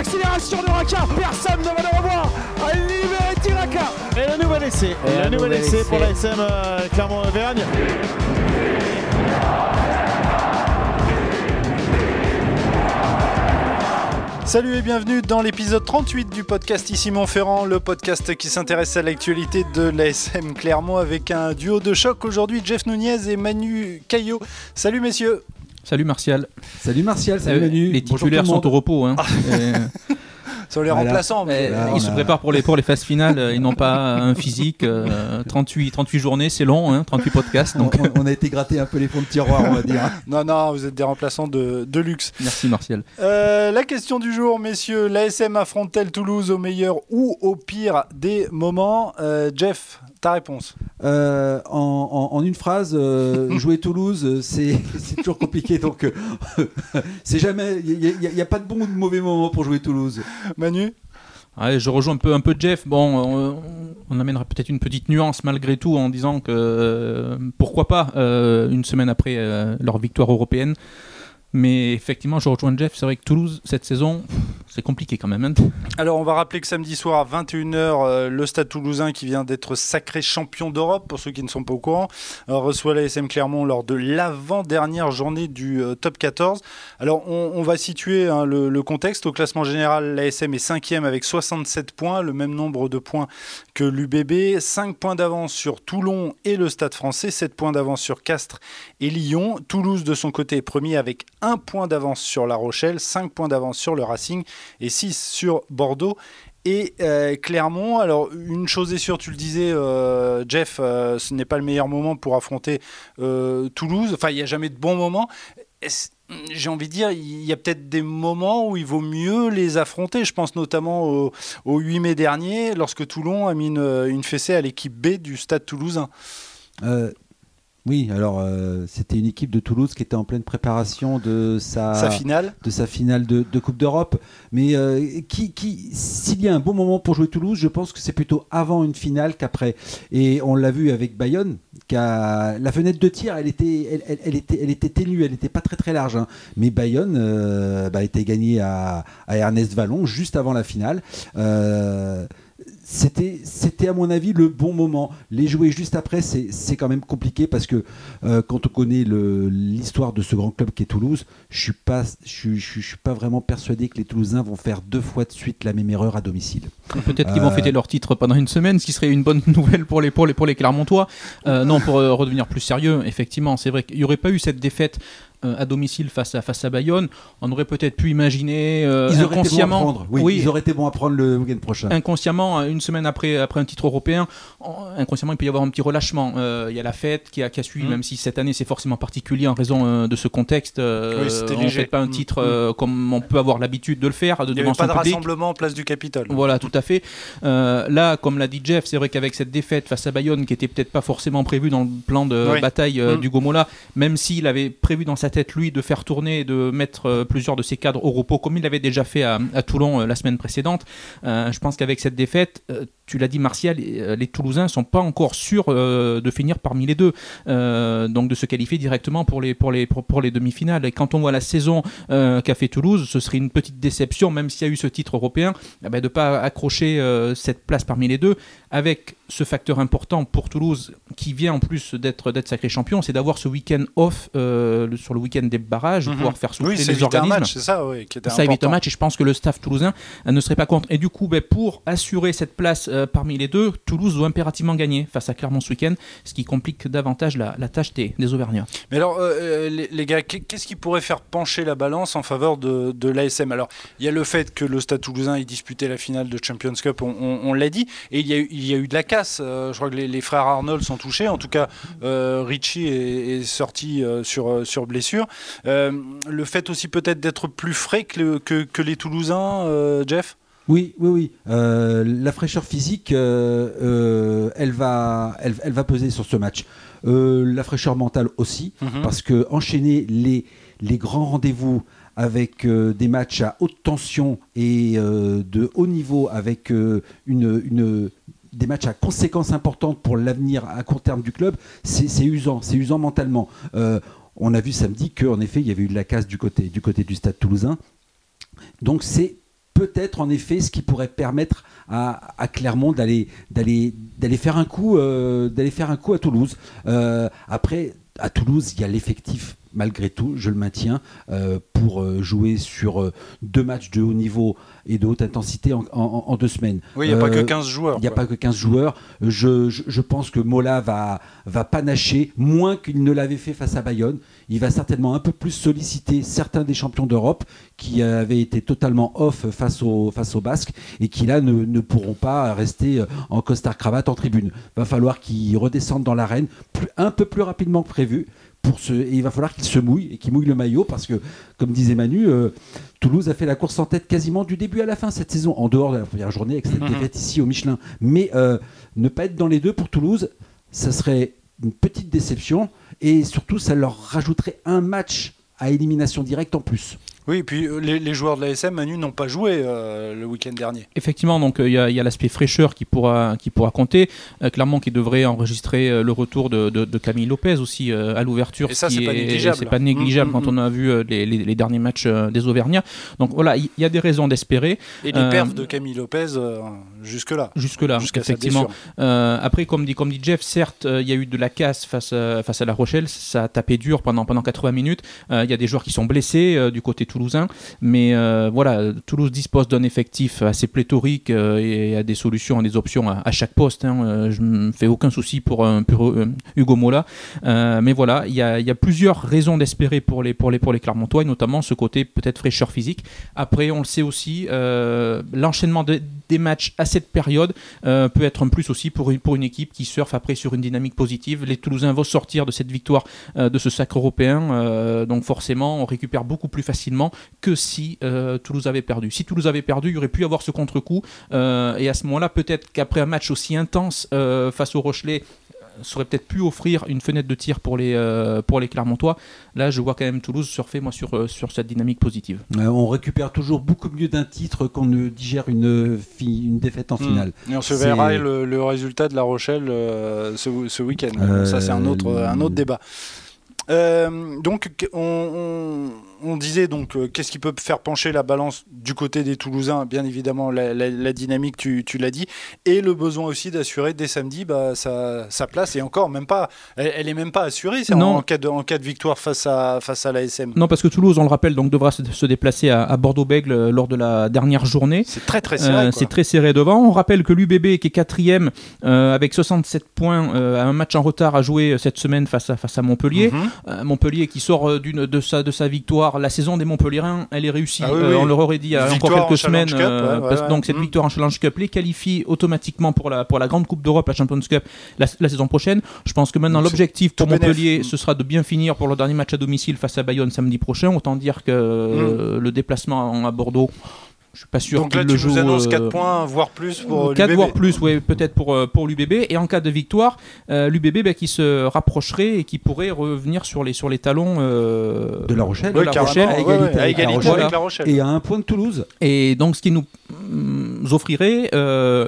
l'accélération de Raka. Personne ne va le revoir. À libérer Tiraka. Et le nouvel essai. Et le nouvel essai pour la SM euh, Clermont-Auvergne. Salut et bienvenue dans l'épisode 38 du podcast Ici Montferrand, le podcast qui s'intéresse à l'actualité de l'ASM Clermont avec un duo de choc aujourd'hui, Jeff Nunez et Manu Caillot. Salut messieurs Salut Martial. Salut Martial, salut Euh, Manu. Les titulaires sont au repos. Hein. Et, Sur les Voilà. remplaçants. mais- euh, Là, ils se a- préparent pour les, pour les phases finales. euh, Ils n'ont pas un physique. euh, 38, 38 journées, c'est long, hein, 38 podcasts. On, Donc, on- on a été gratter un peu les fonds de tiroir, on va dire. Non, non, vous êtes des remplaçants de, de luxe. merci Martial. Euh, la question du jour, messieurs, l'ASM affronte-t-elle Toulouse au meilleur ou au pire des moments? Euh, Jeff, ta réponse Euh, en, en- en une phrase, euh, jouer Toulouse, euh, c'est c'est toujours compliqué. Donc, euh, c'est jamais. Il n'y a, pas de bon ou de mauvais moment pour jouer Toulouse. Manu je rejoins un peu, Jeff. Bon, on, on amènera peut-être une petite nuance malgré tout en disant que euh, pourquoi pas euh, une semaine après euh, leur victoire européenne. Mais effectivement, je rejoins Jeff. C'est vrai que Toulouse, cette saison, c'est compliqué quand même. hein. Alors, on va rappeler que samedi soir à 21h, euh, le Stade toulousain, qui vient d'être sacré champion d'Europe, pour ceux qui ne sont pas au courant, euh, reçoit la SM Clermont lors de l'avant-dernière journée du euh, top 14. Alors, on, va situer hein, le, contexte. Au classement général, l'ASM est 5 avec 67 points, le même nombre de points que l'UBB. 5 points d'avance sur Toulon et le Stade français, 7 points d'avance sur Castres et Lyon. Toulouse, de son côté, est premier avec 1 point d'avance sur La Rochelle, 5 points d'avance sur le Racing et 6 sur Bordeaux et euh, Clermont. Alors, une chose est sûre, tu le disais, euh, Jeff, euh, ce n'est pas le meilleur moment pour affronter euh, Toulouse. Enfin, il n'y a jamais de bon moment. J'ai envie de dire, il y a peut-être des moments où il vaut mieux les affronter. Je pense notamment au, au 8 mai dernier, lorsque Toulon a mis une, fessée à l'équipe B du stade toulousain. Oui, alors euh, c'était une équipe de Toulouse qui était en pleine préparation de sa, Sa finale. de sa finale de, de Coupe d'Europe. Mais euh, qui, qui, s'il y a un bon moment pour jouer Toulouse, je pense que c'est plutôt avant une finale qu'après. Et on l'a vu avec Bayonne, qui a- la fenêtre de tir, elle était, elle, elle- elle était, elle était ténue, elle n'était pas très très large. hein. Mais Bayonne euh, bah, a été gagné à, à Ernest Vallon juste avant la finale. C'était, c'était à mon avis le bon moment. Les jouer juste après, c'est, c'est quand même compliqué parce que euh, quand on connaît le- l'histoire de ce grand club qui est Toulouse, je suis pas, je, suis- je suis- je suis pas vraiment persuadé que les Toulousains vont faire deux fois de suite la même erreur à domicile. Peut-être qu'ils vont Euh, fêter leur titre pendant une semaine, ce qui serait une bonne nouvelle pour les, pour les, pour les Clermontois. Euh, non, pour redevenir plus sérieux, effectivement, c'est vrai qu'il n'y aurait pas eu cette défaite à domicile face à, face à Bayonne. On aurait peut-être pu imaginer euh, Ils auraient été bons à inconsciemment. prendre. Oui, ils auraient été bons à prendre le week-end prochain. inconsciemment, une semaine après, après un titre européen, en- inconsciemment, il peut y avoir un petit relâchement. Euh, Il y a la fête qui a, qui a suivi, Mm. même si cette année c'est forcément particulier en raison euh, de ce contexte. Euh, Oui, c'était on ne fait pas un Mm. titre euh, comme on peut avoir l'habitude de le faire, de Il n'y avait pas de public. rassemblement en place du Capitole. Voilà, tout à fait. Euh, là, comme l'a dit Jeff, c'est vrai qu'avec cette défaite face à Bayonne, qui était peut-être pas forcément prévue dans le plan de Oui. bataille euh, du Gomola, même s'il avait prévu dans sa tête, lui, de faire tourner, de mettre euh, plusieurs de ses cadres au repos, comme il l'avait déjà fait à, Toulon euh, la semaine précédente, euh, je pense qu'avec cette défaite, tu l'as dit, Martial, euh, les Toulousains sont pas encore sûrs euh, de finir parmi les deux, euh, donc de se qualifier directement pour les, pour les, pour, pour les demi-finales. Et quand on voit la saison qu'a fait Toulouse, ce serait une petite déception, même s'il y a eu ce titre européen, eh ben, de ne pas accrocher cette place parmi les deux, avec ce facteur important pour Toulouse, qui vient en plus d'être sacré champion, c'est d'avoir ce week-end off le- sur le week-end des barrages, Mhm. pouvoir faire souffler Oui, les organismes. match, c'est ça, oui, qui était Ça évite un match et je pense que le staff toulousain ne serait pas contre. Et du coup, ben, pour assurer cette place euh, parmi les deux, Toulouse doit impérativement gagner face à Clermont ce week-end, ce qui complique davantage la, tâche des, Auvergnats. Mais alors, euh, euh, les, gars, qu'est- qu'est-ce qui pourrait faire pencher la balance en faveur de, l'ASM Alors, il y a le fait que le Stade toulousain ait disputé la finale de Champions Cup, on, l'a dit, et il y, a eu, de la casse. Je crois que les, frères Arnold sont touchés. En tout cas, Richie est, sorti sur, sur blessure. Le fait aussi peut-être d'être plus frais que, que, les Toulousains, Jeff? Oui, oui, oui. Euh, la fraîcheur physique, euh, euh, elle, va, elle, elle va peser sur ce match. La fraîcheur mentale aussi, Mhm. parce que enchaîner les, les grands rendez-vous avec des matchs à haute tension et de haut niveau, avec une, une- des matchs à conséquences importantes pour l'avenir à court terme du club, c'est usant, c'est usant mentalement. On a vu samedi qu'en effet, il y avait eu de la casse du côté du, côté du stade toulousain. Donc c'est peut-être en effet ce qui pourrait permettre à, Clermont d'aller d'aller d'aller faire un coup d'aller faire un coup à Toulouse. après à Toulouse, il y a l'effectif malgré tout, je le maintiens, euh, pour euh, jouer sur euh, deux matchs de haut niveau et de haute intensité en, deux semaines. Oui, il n'y a pas que 15 joueurs. Il n'y a pas que 15 joueurs. Je, pense que Mola va, va panacher moins qu'il ne l'avait fait face à Bayonne. Il va certainement un peu plus solliciter certains des champions d'Europe qui avaient été totalement off face, au, face aux Basques et qui là ne, pourront pas rester en costard cravate en tribune. Va falloir qu'ils redescendent dans l'arène un peu plus rapidement que prévu pour il va falloir qu'il se mouille et qu'il mouille le maillot parce que, comme disait Manu, euh, Toulouse a fait la course en tête quasiment du début à la fin cette saison, en dehors de la première journée avec cette mhm. défaite ici au Michelin. Mais euh, ne pas être dans les deux pour Toulouse, ça serait une petite déception et surtout ça leur rajouterait un match à élimination directe en plus. Oui, et puis euh, les, joueurs de l'ASM, Manu, n'ont pas joué euh, le week-end dernier. Effectivement, donc euh, il y a, l'aspect fraîcheur qui pourra, qui pourra compter. clairement, qui devrait enregistrer le retour de, de, Camille Lopez aussi à l'ouverture. Et ça, c'est pas négligeable. C'est pas négligeable mmh, quand mmh, on a vu les, les, derniers matchs des Auvergnats. Donc voilà, il y, a des raisons d'espérer. Et les perfs de Camille Lopez, jusque-là. Jusque-là, effectivement. après, comme dit, comme dit Jeff, certes, il y a eu de la casse face, face à La Rochelle. Ça a tapé dur pendant, pendant 80 minutes. Il y a des joueurs qui sont blessés du côté toulousain. Mais euh, voilà, Toulouse dispose d'un effectif assez pléthorique euh, et a des solutions, des options à, chaque poste. Hein. Euh, je ne fais aucun souci pour, Hugo Mola. mais voilà, il y a, plusieurs raisons d'espérer pour les, pour, les, pour les Clermontois, et notamment ce côté peut-être fraîcheur physique. Après, on le sait aussi, l'enchaînement des matchs à cette période peut être un plus aussi pour une, équipe qui surfe après sur une dynamique positive. Les Toulousains vont sortir de cette victoire, de ce sacre européen. donc forcément, on récupère beaucoup plus facilement que si euh, Toulouse avait perdu. Si Toulouse avait perdu, il y aurait pu avoir ce contre-coup. Euh, et à ce moment-là, peut-être qu'après un match aussi intense euh, face au Rochelet, ça aurait peut-être pu offrir une fenêtre de tir pour les, pour les Clermontois. Là, je vois quand même Toulouse surfer moi, sur, sur cette dynamique positive. on récupère toujours beaucoup mieux d'un titre qu'on ne digère une, une défaite en hmm. finale. Et on se verra le, le, résultat de La Rochelle ce, ce week-end. ça, c'est un autre, un autre débat. donc, on on disait donc euh, qu'est-ce qui peut faire pencher la balance du côté des Toulousains Bien évidemment, la, dynamique, tu, l'as dit, et le besoin aussi d'assurer dès samedi bah, sa, place. Et encore, même pas, elle, n'est est même pas assurée En, cas de, en cas de victoire face à, face à l'ASM. Non, parce que Toulouse, on le rappelle, donc devra se, déplacer à, Bordeaux-Bègle euh, lors de la dernière journée. C'est très très serré. Euh, c'est très serré devant. On rappelle que l'UBB, qui est quatrième avec 67 points, a un match en retard à jouer cette semaine face à, face à Montpellier. Mhm. Montpellier qui sort d'une de, sa, de sa victoire la saison des Montpellierins, elle est réussie. Ah euh, on leur aurait dit il y a encore quelques semaines. Euh, donc cette mm. victoire en Challenge Cup les qualifie automatiquement pour la, pour la grande Coupe d'Europe, la Champions Cup, la, saison prochaine. Je pense que maintenant l'objectif pour Montpellier, ce sera de bien finir pour le dernier match à domicile face à Bayonne samedi prochain. Autant dire que mm. le déplacement à Bordeaux je suis pas sûr qu'il le joue. annonce 4 euh, points, voire plus pour 4 voire plus, oui, peut-être pour, euh, pour l'UBB. Et en cas de victoire, euh, l'UBB bah, qui se rapprocherait et qui pourrait revenir sur les, sur les talons de La Rochelle. De la Rochelle. À égalité, avec, la Rochelle. Et à un point de Toulouse. Et donc, ce qui nous mm, offrirait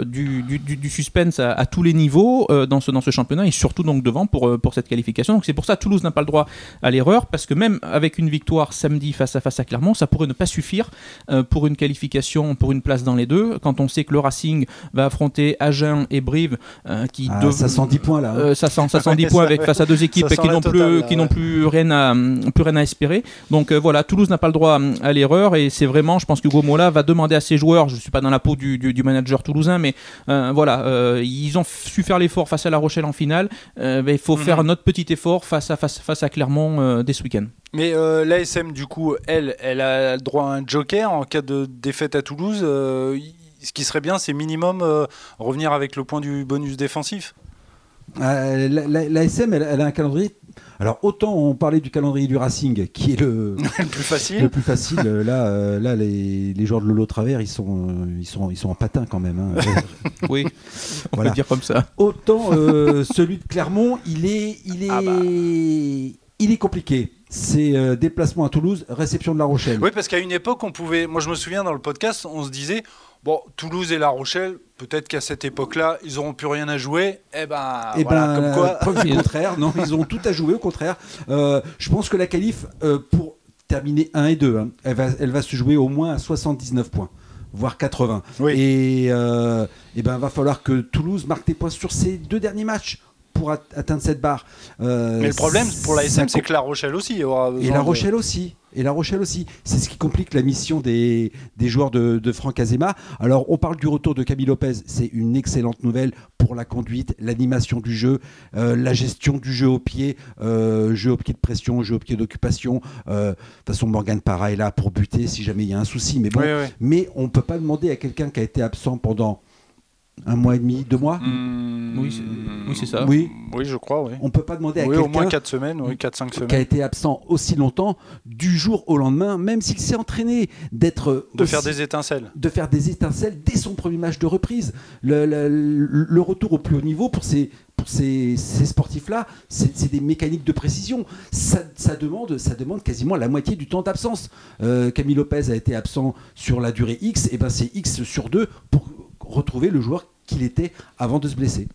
du, du, du, suspense à, tous les niveaux dans, ce, dans ce championnat et surtout donc devant pour, pour cette qualification. Donc, c'est pour ça que Toulouse n'a pas le droit à l'erreur parce que même avec une victoire samedi face à face à Clermont, ça pourrait ne pas suffire pour une qualification pour une place dans les deux. Quand on sait que le Racing va affronter Agen et Brive, euh, qui ah, ça sent 10 points là. Hein. Euh, ça sent, ça sent 10 points avec face à deux équipes qui n'ont plus, qui n'ont plus rien à, plus rien à espérer. Donc euh, voilà, Toulouse n'a pas le droit à l'erreur et c'est vraiment, je pense que Gomola va demander à ses joueurs. Je suis pas dans la peau du, du, manager toulousain, mais voilà, ils ont su faire l'effort face à La Rochelle en finale. il faut mhm. faire notre petit effort face à face, face à Clermont dès ce week-end. Mais euh, l'ASM, du coup, elle, elle a le droit à un joker en cas de défaite à Toulouse. Euh, ce qui serait bien, c'est minimum euh, revenir avec le point du bonus défensif. L'ASM, elle, a un calendrier. Alors autant on parlait du calendrier du Racing, qui est le, le plus facile. Le plus facile. là, là, les, les joueurs de Lolo Travers, ils sont, ils sont, ils sont en patin quand même. Hein. oui, on peut dire comme ça. Autant celui de Clermont, il est, il est, ah bah. il est compliqué c'est euh, déplacement à Toulouse, réception de La Rochelle. Oui, parce qu'à une époque, on pouvait. Moi, je me souviens dans le podcast, on se disait bon, Toulouse et La Rochelle, peut-être qu'à cette époque-là, ils n'auront plus rien à jouer. Eh ben, eh ben comme quoi. Preuve du contraire, non, ils ont tout à jouer, au contraire. Euh, je pense que la qualif, euh, pour terminer 1 et 2, hein, elle, va, elle va se jouer au moins à 79 points. voire 80. Oui. Et, euh, et ben va falloir que Toulouse marque des points sur ses deux derniers matchs pour at- atteindre cette barre. Euh, Mais le problème pour la SM, c'est que La Rochelle aussi aura et La de- Rochelle aussi. Et La Rochelle aussi. C'est ce qui complique la mission des, des joueurs de, de Franck Azema. Alors, on parle du retour de Camille Lopez. C'est une excellente nouvelle pour la conduite, l'animation du jeu, euh, la gestion du jeu au pied, euh, jeu au pied de pression, jeu au pied d'occupation. Euh, de toute façon, Morgan Parra est là pour buter si jamais il y a un souci. Mais bon, Oui, oui. mais on ne peut pas demander à quelqu'un qui a été absent pendant un mois et demi, deux mois. Hmm, Oui, c'est- oui, ça. Oui, Oui, je crois, oui. on ne peut pas demander à Oui, au moins quelqu'un 4 semaines, oui, 4-5 qui a semaines. été absent aussi longtemps, du jour au lendemain, même s'il s'est entraîné d'être De aussi- faire des étincelles. de faire des étincelles dès son premier match de reprise. Le, le- le- le retour au plus haut niveau pour ces, pour ces, ces sportifs-là, c'est c'est des mécaniques de précision. Ça, ça demande, ça demande quasiment la moitié du temps d'absence. Euh, Camille Lopez a été absent sur la durée X, et ben c'est X sur 2 pour retrouver le joueur qu'il était avant de se blesser.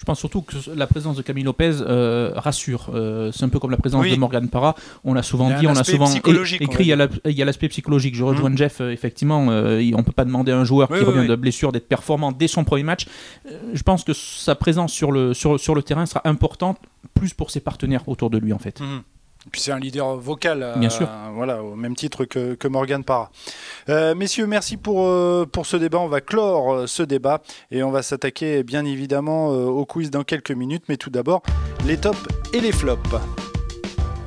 Je pense surtout que la présence de Camille Lopez euh, rassure. Euh, c'est un peu comme la présence Oui. de Morgan Parra. On l'a souvent dit, on l'a souvent écrit. Il y a l'aspect psychologique. Je rejoins Mhm. Jeff. euh, effectivement, euh, on peut pas demander à un joueur Oui, qui oui, revient oui. de blessure d'être performant dès son premier match. Euh, je pense que sa présence sur le, sur, sur le terrain sera importante, plus pour ses partenaires autour de lui en fait. Mhm. Et Puis c'est un leader vocal, euh, Bien sûr. voilà, au même titre que, que Morgan Parra. Euh, messieurs, merci pour, euh, pour ce débat. On va clore ce débat et on va s'attaquer bien évidemment au quiz dans quelques minutes. Mais tout d'abord, les tops et les flops.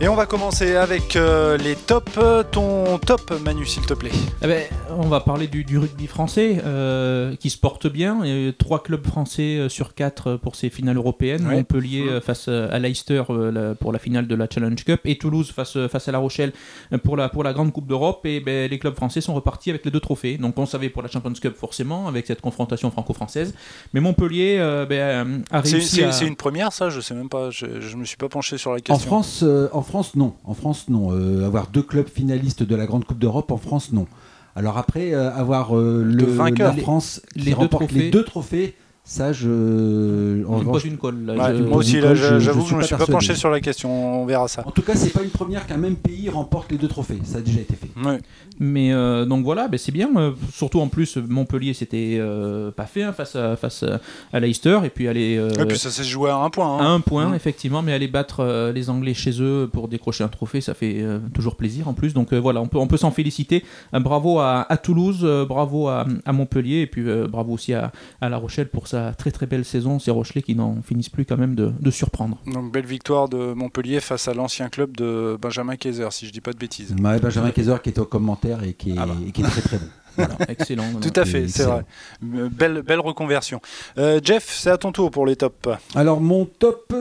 Et on va commencer avec euh, les tops. Ton top, Manu, s'il te plaît. Eh ben, on va parler du, du rugby français euh, qui se porte bien. Il y a trois clubs français euh, sur quatre pour ces finales européennes. Ouais. Montpellier face à Leicester euh, la- pour la finale de la Challenge Cup et Toulouse face, face à La Rochelle pour la, pour la Grande Coupe d'Europe. Et ben, les clubs français sont repartis avec les deux trophées. Donc on savait pour la Champions Cup forcément avec cette confrontation franco-française. Mais Montpellier euh, ben, a C'est réussi c'est- à... une première, ça? Je sais même pas. Je, je me suis pas penché sur la En question. France, euh, en France, non. En France, non. Euh, avoir deux clubs finalistes de la Grande Coupe d'Europe, en France, non. Alors après, euh, avoir euh, le, vainqueur. la France qui les remporte les deux trophées, ça, je... en on me revanche, pose une colle. là. Ouais, Je- moi aussi, là, j'avoue que suis je me pas suis pas penché sur la question. On verra ça. En tout cas, c'est pas une première qu'un même pays remporte les deux trophées. Ça a déjà été fait. Mais euh, donc voilà, ben c'est bien. euh, surtout en plus, Montpellier c'était euh, pas fait hein, face, à, face à, à Leicester. Et puis aller euh, Et puis ça s'est joué à un point. à hein. un point, Mm. effectivement, mais aller battre euh, les Anglais chez eux pour décrocher un trophée, ça fait euh, toujours plaisir en plus. Donc euh, voilà, on peut, on peut s'en féliciter. Euh, bravo à, à Toulouse, euh, bravo à, à Montpellier, et puis euh, bravo aussi à, à La Rochelle pour sa très très belle saison. Ces Rochelais qui n'en finissent plus quand même de, de surprendre. Donc belle victoire de Montpellier face à l'ancien club de Benjamin Kaiser, si je dis pas de bêtises. Ouais, Benjamin Kaiser qui était au commentaire et qui est, Ah bah. et qui est très très bon. Voilà. Excellent. Tout à fait, c'est vrai. Euh, Belle, belle reconversion. Euh, Jeff, c'est à ton tour pour les tops. Alors mon top,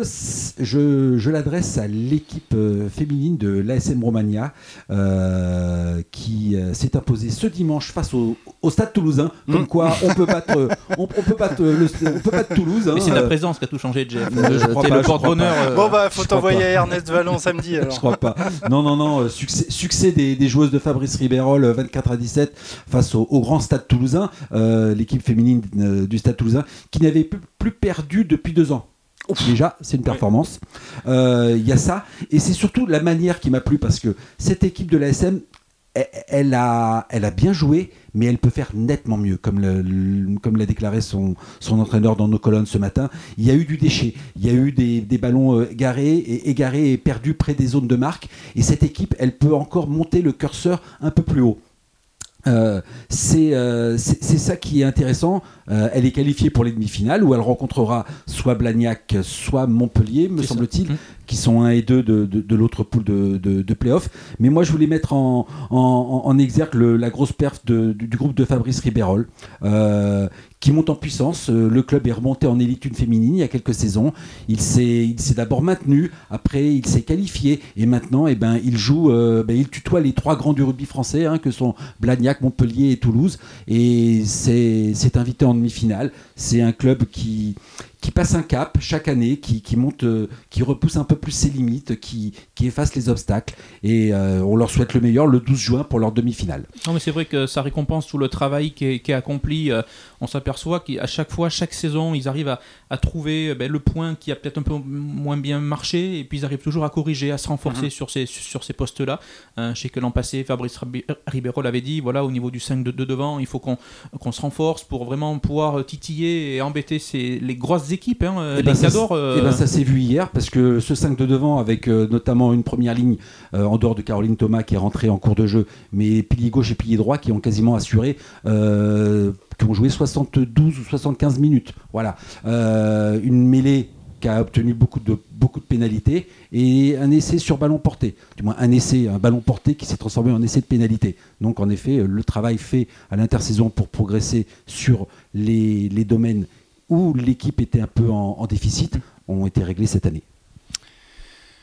je, je l'adresse à l'équipe euh, féminine de l'ASM Romagna euh, qui s'est imposée ce dimanche face au, au Stade Toulousain. Comme Mm. quoi, on peut battre, on, on peut battre le, on peut battre Toulouse. hein, Mais c'est euh, présence qui a tout changé, Jeff. Euh, je crois pas, le je porte-bonheur. euh, bon bah faut je t'envoyer Ernest Vallon samedi Je alors. crois pas. Non, non, non. Succès, succès des, des joueuses de Fabrice Ribérol, euh, 24 à 17, face au, au grand stade toulousain, euh, l'équipe féminine euh, du stade toulousain, qui n'avait plus, plus perdu depuis deux ans. Déjà, c'est une performance. Euh, Il y a ça. Et c'est surtout la manière qui m'a plu, parce que cette équipe de l'ASM, elle, elle a, elle a bien joué, mais elle peut faire nettement mieux, comme le- comme l'a déclaré son, son entraîneur dans nos colonnes ce matin. Il y a eu du déchet, il y a eu des, des ballons garés et égarés et perdus près des zones de marque. Et cette équipe, elle peut encore monter le curseur un peu plus haut. Euh, euh, c'est ça qui est intéressant. Euh, elle est qualifiée pour les demi-finales où elle rencontrera soit Blagnac, soit Montpellier, me semble-t-il, Mm. qui sont 1 et 2 de, de, de l'autre poule de, de, de play-off. Mais moi, je voulais mettre en, en, en- exergue le- la grosse perf du, du groupe de Fabrice Ribérol, euh, qui monte en puissance. Euh, Le club est remonté en élite une féminine il y a quelques saisons. Il s'est il s'est d'abord maintenu, après il s'est qualifié, et maintenant, eh ben, il joue, euh, ben, il tutoie les trois grands du rugby français, hein, que sont Blagnac, Montpellier et Toulouse, et c'est c'est invité en demi-finale. C'est un club qui qui passe un cap chaque année, qui, qui monte, euh, qui repousse un peu plus ses limites, qui, qui efface les obstacles. Et euh, on leur souhaite le meilleur le 12 juin pour leur demi-finale. Non, mais c'est vrai que ça récompense tout le travail qui est, qui est accompli. Euh, on s'aperçoit qu'à chaque fois, chaque saison, ils arrivent à, à trouver ben, le point qui a peut-être un peu moins bien marché, et puis ils arrivent toujours à corriger, à se renforcer Mhm. sur ces, sur ces postes-là. Je sais que l'an passé, Fabrice Ribeiro l'avait dit, voilà, au niveau du 5 de, de devant, il faut qu'on qu'on se renforce pour vraiment pouvoir titiller et embêter ces, les grosses équipes. Hein, Eh les ben, cadors. euh, eh ben, ça s'est vu hier parce que ce 5 de devant avec euh, notamment une première ligne euh, en dehors de Caroline Thomas qui est rentrée en cours de jeu, mais pilier gauche et pilier droit qui ont quasiment assuré, qui ont joué 72 ou 75 minutes. Voilà, Euh, une mêlée qui a obtenu beaucoup de, beaucoup de pénalités et un essai sur ballon porté. Du moins un essai, un ballon porté qui s'est transformé en essai de pénalité. Donc en effet, le travail fait à l'intersaison pour progresser sur les, les domaines où l'équipe était un peu en, en déficit ont été réglés cette année.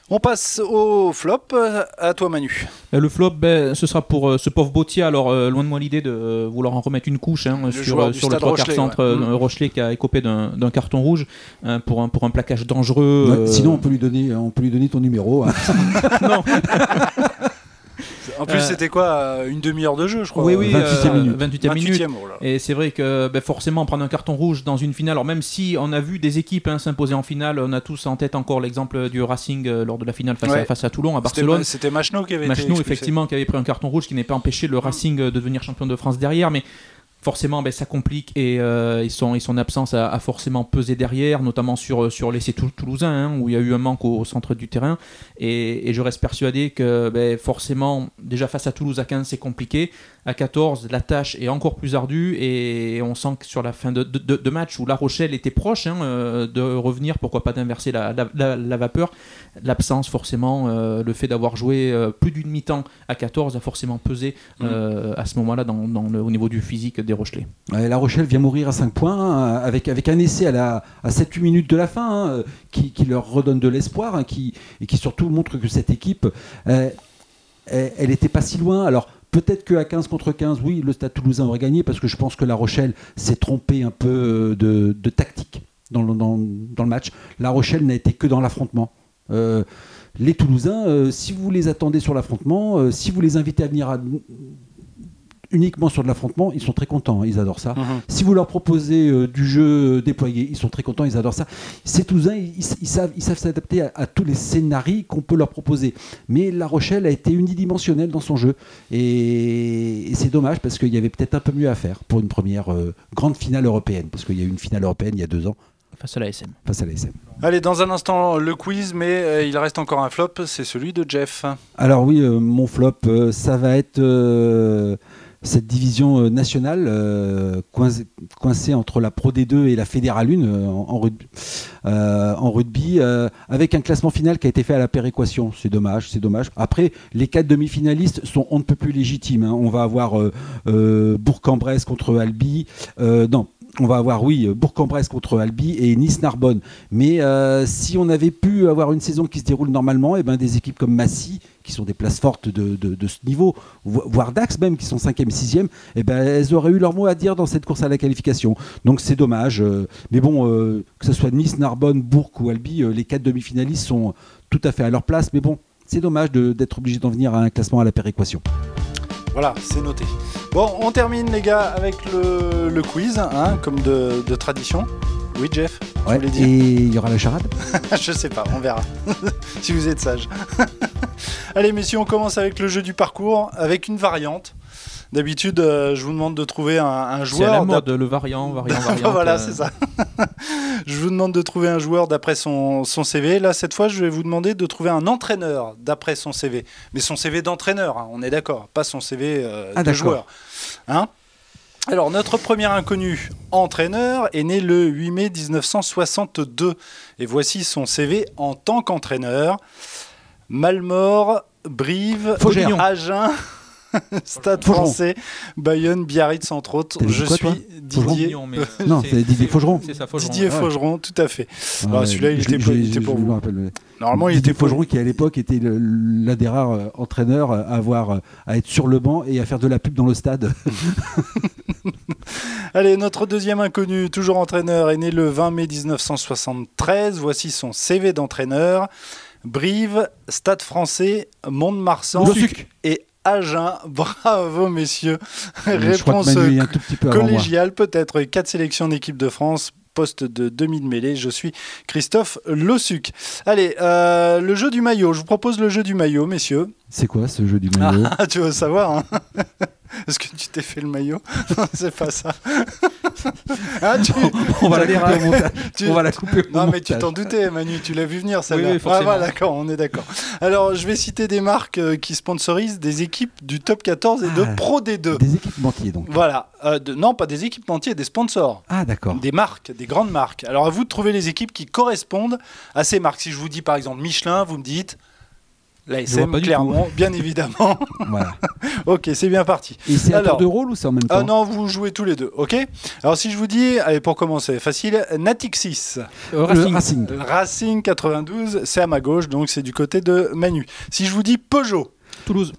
On passe au flop. À toi, Manu. Euh, Le flop, ben, ce sera pour euh, ce pauvre Bautier. Alors, euh, loin de moi l'idée de euh, vouloir en remettre une couche hein, sur, euh, le Stade trois quarts Rochelet, centre ouais. euh, Mm. Rochelet qui a écopé d'un d'un carton rouge hein, pour, un, pour un plaquage dangereux. Ouais, euh, Sinon, on peut lui donner, on peut lui donner ton numéro. hein. non. En plus, Euh, c'était quoi euh, Une demi-heure de jeu, je crois. Oui, oui, 28e euh, minute. 28e minute. 28e, oh là. Et c'est vrai que ben, forcément prendre un carton rouge dans une finale, alors même si on a vu des équipes hein, s'imposer en finale, on a tous en tête encore l'exemple du Racing euh, lors de la finale face, Ouais. à, face à Toulon, à Barcelone. C'était Machno qui avait été expulsé. effectivement, qui avait pris un carton rouge qui n'est pas empêché le Racing de devenir champion de France derrière, mais forcément, ben, ça complique et, euh, et son, et son absence a, a forcément pesé derrière, notamment sur, sur l'essai tou- toulousain, hein, où il y a eu un manque au, au centre du terrain. Et, et je reste persuadé que ben, forcément, déjà face à Toulouse à 15, c'est compliqué. À 14, la tâche est encore plus ardue et on sent que sur la fin de, de- de- de match où La Rochelle était proche hein, euh, de revenir, pourquoi pas d'inverser la, la- la- la vapeur, l'absence forcément, euh, le fait d'avoir joué euh, plus d'une mi-temps à 14 a forcément pesé euh, à ce moment-là dans, dans le- au niveau du physique des La Rochelle vient mourir à 5 points hein, avec, un essai à, la, à 7-8 minutes de la fin hein, qui, leur redonne de l'espoir hein, et qui surtout montre que cette équipe, euh, elle n'était pas si loin. Alors peut-être qu'à 15 contre 15, oui, le Stade toulousain aurait gagné parce que je pense que la Rochelle s'est trompée un peu de, tactique dans le, match. La Rochelle n'a été que dans l'affrontement. Euh, les Toulousains, euh, si vous les attendez sur l'affrontement, si vous les invitez à venir à- uniquement sur de l'affrontement, ils sont très contents, hein, ils adorent ça. Mhm. Si vous leur proposez euh, du jeu euh, déployé, ils sont très contents, ils adorent ça. Ces Toulousains, ils, ils- savent ils savent s'adapter à, à tous les scénarios qu'on peut leur proposer. Mais La Rochelle a été unidimensionnelle dans son jeu. Et, et c'est dommage parce qu'il y avait peut-être un peu mieux à faire pour une première euh, grande finale européenne. Parce qu'il y a eu une finale européenne il y a deux ans Face à la SM. face à l'ASM. Allez, dans un instant, le quiz, mais euh, il reste encore un flop, c'est celui de Jeff. Alors oui, euh, mon flop, euh, ça va être euh, cette division euh, nationale euh, coincée, entre la Pro D2 et la Fédérale 1 euh, en, rugby, avec un classement final qui a été fait à la péréquation. C'est dommage, c'est dommage. Après, les quatre demi-finalistes sont on ne peut plus légitimes. hein. On va avoir Bourg-en-Bresse contre Albi. Non. On va avoir, oui, Bourg-en-Bresse contre Albi et Nice-Narbonne. Mais euh, si on avait pu avoir une saison qui se déroule normalement, et ben des équipes comme Massy, qui sont des places fortes de, ce niveau, vo- voire Dax même, qui sont 5e, 6e, et ben elles auraient eu leur mot à dire dans cette course à la qualification. Donc c'est dommage. euh, mais bon, euh, que ce soit Nice, Narbonne, Bourg ou Albi, les quatre demi-finalistes sont tout à fait à leur place. Mais bon, c'est dommage d'être obligé d'en venir à un classement à la péréquation. Voilà, c'est noté. Bon, on termine les gars avec le, le quiz, hein, comme de, de tradition. Oui, Jeff Ouais, voulais et dire il y aura la charade Je sais pas, on verra. si vous êtes sage. Allez, messieurs, on commence avec le jeu du parcours, avec une variante. D'habitude, euh, je vous demande de trouver un, un C'est la joueur. mode, le variant, variant, variant. voilà, euh, c'est ça. je vous demande de trouver un joueur d'après son, son CV. Là, cette fois, je vais vous demander de trouver un entraîneur d'après son CV. Mais son CV d'entraîneur, hein, on est d'accord, pas son CV euh, Ah, de joueur. Hein alors, notre premier inconnu entraîneur est né le 8 mai 1962. Et voici son CV en tant qu'entraîneur. Malmort, Brive. Agen, Stade Faugeron. français, Bayonne, Biarritz, entre autres. Je quoi, suis Didier, mais Non, c'est Didier Faugeron. C'est ça, Faugeron. Didier ouais. Faugeron, tout à fait. Bah, celui-là, il je- était il pour vous. rappelle. Normalement, il était pour Faugeron qui à l'époque était l'un des rares euh, entraîneurs à avoir euh, à être sur le banc et à faire de la pub dans le stade. Allez, notre deuxième inconnu, toujours entraîneur, est né le 20 mai 1973. Voici son CV d'entraîneur. Brive, Stade français, Mont-de-Marsan et Agen. Bravo, messieurs. Réponse collégiale, peut-être. Quatre sélections d'équipe de France, poste de demi-mêlée. Je suis Christophe Lossuc. Allez, euh, le jeu du maillot. Je vous propose le jeu du maillot, messieurs. C'est quoi ce jeu du maillot? Ah, Tu veux savoir hein? Est-ce que tu t'es fait le maillot C'est pas ça. Hein, on, va la couper Non, mais tu t'en doutais, Manu. Tu l'as vu venir, ça oui, ah, d'accord, on est d'accord. Alors, je vais citer des marques euh, qui sponsorisent des équipes du top 14 et de ah, Pro D2. Des équipementiers, donc. Voilà. Euh, non, pas des équipementiers, des sponsors. Ah, d'accord. Des marques, des grandes marques. Alors, à vous de trouver les équipes qui correspondent à ces marques. Si je vous dis, par exemple, Michelin, vous me dites L'ASM, clairement, bien évidemment. voilà. ok, c'est bien parti. Et c'est un tour de rôle ou c'est en même temps Ah non, vous jouez tous les deux, ok Alors si je vous dis, allez, pour commencer, facile, Natixis. Euh, Racing. Racing. Racing 92, c'est à ma gauche, donc c'est du côté de Manu. Si je vous dis Peugeot. Toulouse.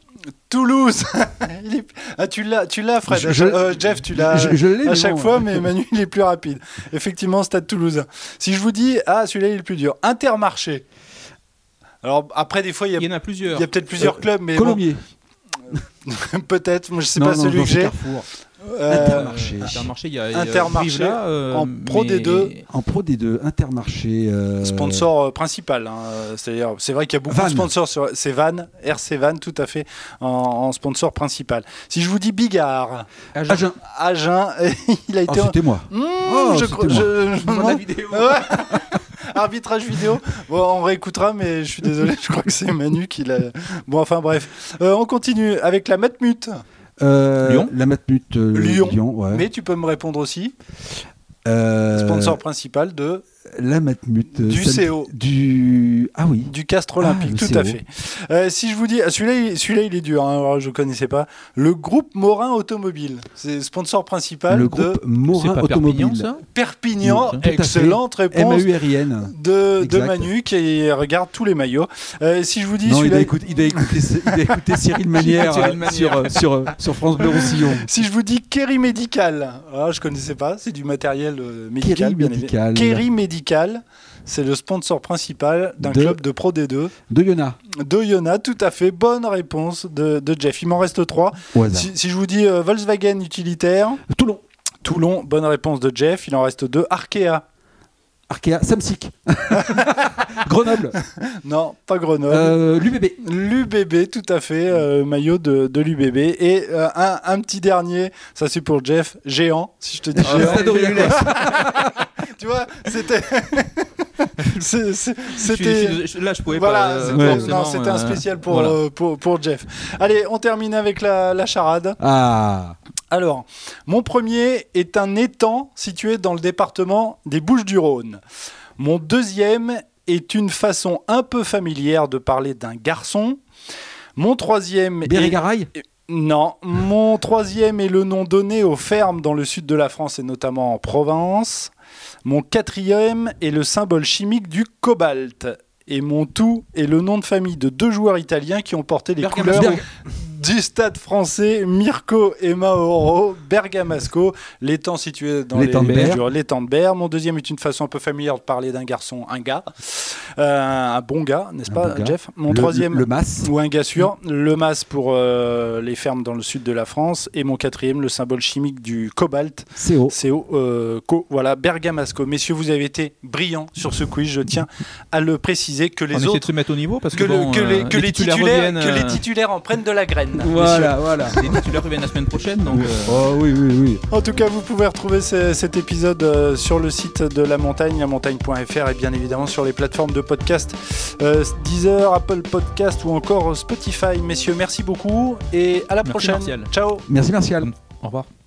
Toulouse ah, Tu l'as, tu l'as Fred. Euh, Jeff, tu l'as à chaque fois, mais Manu, il est plus rapide. Effectivement, Stade Toulouse. Si je vous dis, ah, celui-là, il est le plus dur. Intermarché. Alors après, des fois, il y, en a plusieurs. Il y a peut-être plusieurs euh, clubs, mais Colombier. peut-être. Moi, je sais pas celui que j'ai. Euh, Intermarché. Intermarché, il y a Intermarché euh, en Pro D2. En Pro D2, Intermarché. Sponsor principal. Hein, C'est-à-dire, c'est vrai qu'il y a beaucoup de sponsors sur. C'est Van, RC Van, tout à fait, en, sponsor principal. Si je vous dis Bigard. Agen. Agen, il a été. Oh, c'était moi. Mmh, oh, je crois. Je, je, la vidéo. Arbitrage vidéo. Bon, on réécoutera, mais je suis désolé, je crois que c'est Manu qui l'a. Bon, enfin bref. Euh, on continue avec la Matmut. Euh, Lyon. La Matmut euh, Lyon. ouais. Mais tu peux me répondre aussi. Sponsor principal de la Matmut. Du CO. Du... Ah oui. Du Castre Olympique, ah, tout à fait. Euh, si je vous dis, ah, celui-là, celui il est dur, hein, je ne connaissais pas. Le groupe Morin Automobile, c'est sponsor principal le groupe Morin Automobile. Perpignan, excellente réponse de, de, Manu qui regarde tous les maillots. Euh, si je vous dis, non, il, a écouté, il, a écouté, Cyril Manière, sur, sur, sur, France Bleu Roussillon. Si je vous dis Kerry Médical, ah, je ne connaissais pas, c'est du matériel euh, médical, évidemment. Kerry Médical. C'est le sponsor principal d'un club de Pro D2. De Yona. De Yona, tout à fait. Bonne réponse de, Jeff. Il m'en reste trois. Si, je vous dis euh, Volkswagen utilitaire. Toulon. Toulon, bonne réponse de Jeff. Il en reste deux. Arkea. Arkea, Samsic. Grenoble. Non, pas Grenoble. Euh, L'UBB. L'UBB, tout à fait. Euh, maillot de, de l'UBB. Et un, un, petit dernier, ça c'est pour Jeff, géant, si je te dis ah, géant. tu vois, c'était. c'était. Là, je pouvais voilà, pas. c'était un euh, spécial pour, euh, pour, pour, Jeff. Allez, on termine avec la, la charade. Ah. Alors, mon premier est un étang situé dans le département des Bouches-du-Rhône. Mon deuxième est une façon un peu familière de parler d'un garçon. Mon troisième. Berry non, mon troisième est le nom donné aux fermes dans le sud de la France et notamment en Provence. Mon quatrième est le symbole chimique du cobalt. Et mon tout est le nom de famille de deux joueurs italiens qui ont porté les couleurs du stade français Mirko et Mauro Bergamasco, l'étang situé dans l'étang de Berre. Mon deuxième est une façon un peu familière de parler d'un garçon, un gars, euh, un bon gars, n'est-ce pas, Jeff? Mon troisième, le Mas, ou un gars sûr, le Mas pour euh, les fermes dans le sud de la France, et mon quatrième, le symbole chimique du cobalt, CO, CO, euh, co, voilà, Bergamasco. Messieurs, vous avez été brillants sur ce quiz. Je tiens à le préciser que les On autres, de se mettre au niveau parce que, que, les, titulaires, que les titulaires en prennent de la graine. Voilà, voilà. Les titulaires reviennent la semaine prochaine. Donc, euh. oh, oui, oui, oui. En tout cas, vous pouvez retrouver cet épisode euh, sur le site de La Montagne, lamontagne.fr et bien évidemment sur les plateformes de podcast euh, Deezer, Apple Podcast ou encore Spotify. Messieurs, merci beaucoup et à la prochaine. Martial. Ciao. Merci Martial. Au revoir.